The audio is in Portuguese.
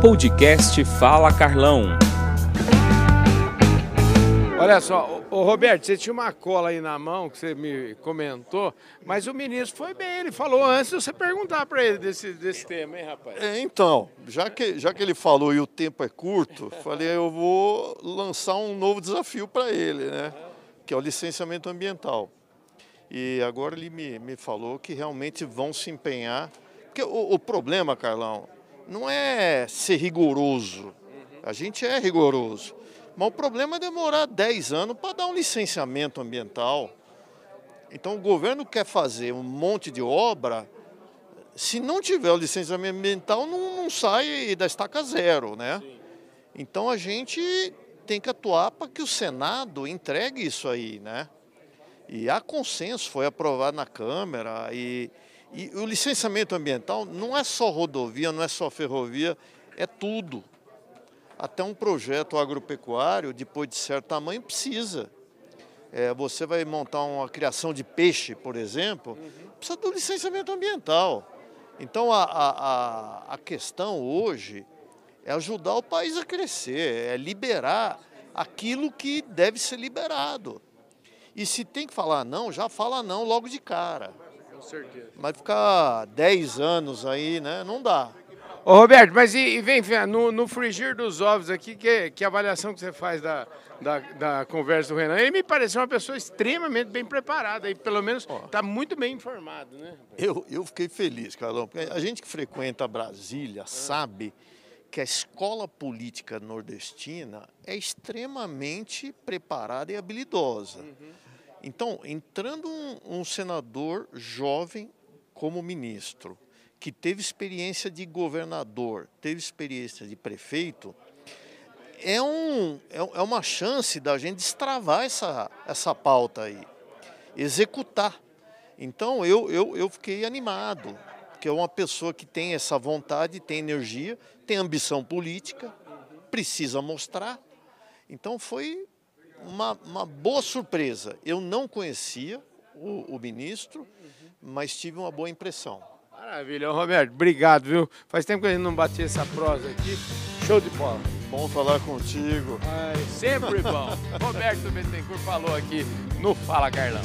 Podcast Fala Carlão. Olha só, ô Roberto, você tinha uma cola aí na mão que você me comentou, mas o ministro foi bem, ele falou antes de você perguntar para ele desse, desse tema, hein, rapaz? É, então, já que, já que ele falou e o tempo é curto, falei, eu vou lançar um novo desafio para ele, né? Que é o licenciamento ambiental. E agora ele me, me falou que realmente vão se empenhar. Porque o, o problema, Carlão, não é ser rigoroso. A gente é rigoroso. Mas o problema é demorar 10 anos para dar um licenciamento ambiental. Então o governo quer fazer um monte de obra, se não tiver o licenciamento ambiental, não, não sai da estaca zero, né? Então a gente tem que atuar para que o Senado entregue isso aí, né? E há consenso, foi aprovado na Câmara. E, e o licenciamento ambiental não é só rodovia, não é só ferrovia, é tudo. Até um projeto agropecuário, depois de certo tamanho, precisa. É, você vai montar uma criação de peixe, por exemplo, precisa do licenciamento ambiental. Então a, a, a questão hoje é ajudar o país a crescer, é liberar aquilo que deve ser liberado. E se tem que falar não, já fala não logo de cara. Com certeza. Mas ficar 10 anos aí, né, não dá. Ô Roberto, mas e, e vem, vem, no, no frigir dos ovos aqui, que, que avaliação que você faz da, da, da conversa do Renan? Ele me pareceu uma pessoa extremamente bem preparada e pelo menos está muito bem informado, né? Eu, eu fiquei feliz, Carlão, porque a gente que frequenta Brasília sabe que a escola política nordestina é extremamente preparada e habilidosa. Então, entrando um, um senador jovem como ministro, que teve experiência de governador, teve experiência de prefeito, é, um, é, é uma chance da gente destravar essa, essa pauta aí, executar. Então eu, eu, eu fiquei animado, porque é uma pessoa que tem essa vontade, tem energia, tem ambição política, precisa mostrar. Então foi uma, uma boa surpresa. Eu não conhecia o, o ministro, mas tive uma boa impressão. Maravilha, Roberto, obrigado, viu? Faz tempo que a gente não batia essa prosa aqui. Show de bola. Bom falar contigo. Ai, sempre bom. Roberto Bettencourt falou aqui no Fala Carlão.